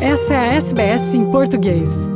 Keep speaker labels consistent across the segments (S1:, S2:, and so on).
S1: Essa é a SBS em português.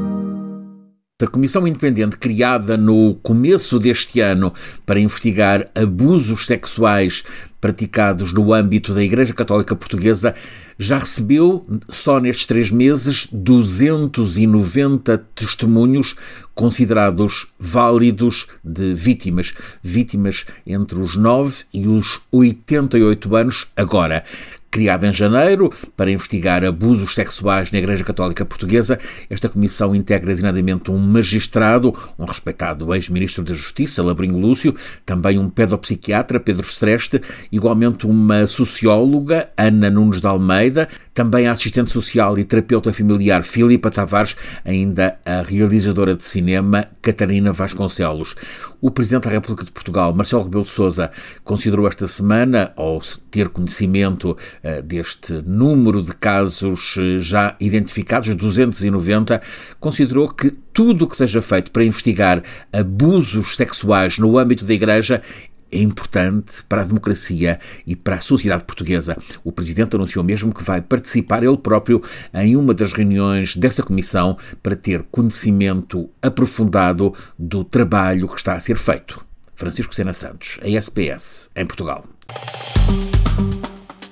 S2: A comissão independente criada no começo deste ano para investigar abusos sexuais praticados no âmbito da Igreja Católica Portuguesa já recebeu, só nestes três meses, 290 testemunhos considerados válidos de vítimas. Vítimas entre os 9 e os 88 anos agora criada em janeiro para investigar abusos sexuais na Igreja Católica Portuguesa. Esta comissão integra designadamente um magistrado, um respeitado ex-ministro da Justiça, Labrinho Lúcio, também um pedopsiquiatra, Pedro Streste, igualmente uma socióloga, Ana Nunes de Almeida, também a assistente social e terapeuta familiar Filipa Tavares, ainda a realizadora de cinema Catarina Vasconcelos. O Presidente da República de Portugal, Marcelo Rebelo de Sousa, considerou esta semana, ao ter conhecimento deste número de casos uh, já identificados, 290, considerou que tudo o que seja feito para investigar abusos sexuais no âmbito da Igreja é importante para a democracia e para a sociedade portuguesa. O Presidente anunciou mesmo que vai participar ele próprio em uma das reuniões dessa comissão para ter conhecimento aprofundado do trabalho que está a ser feito. Francisco Sena Santos, a SPS, em Portugal.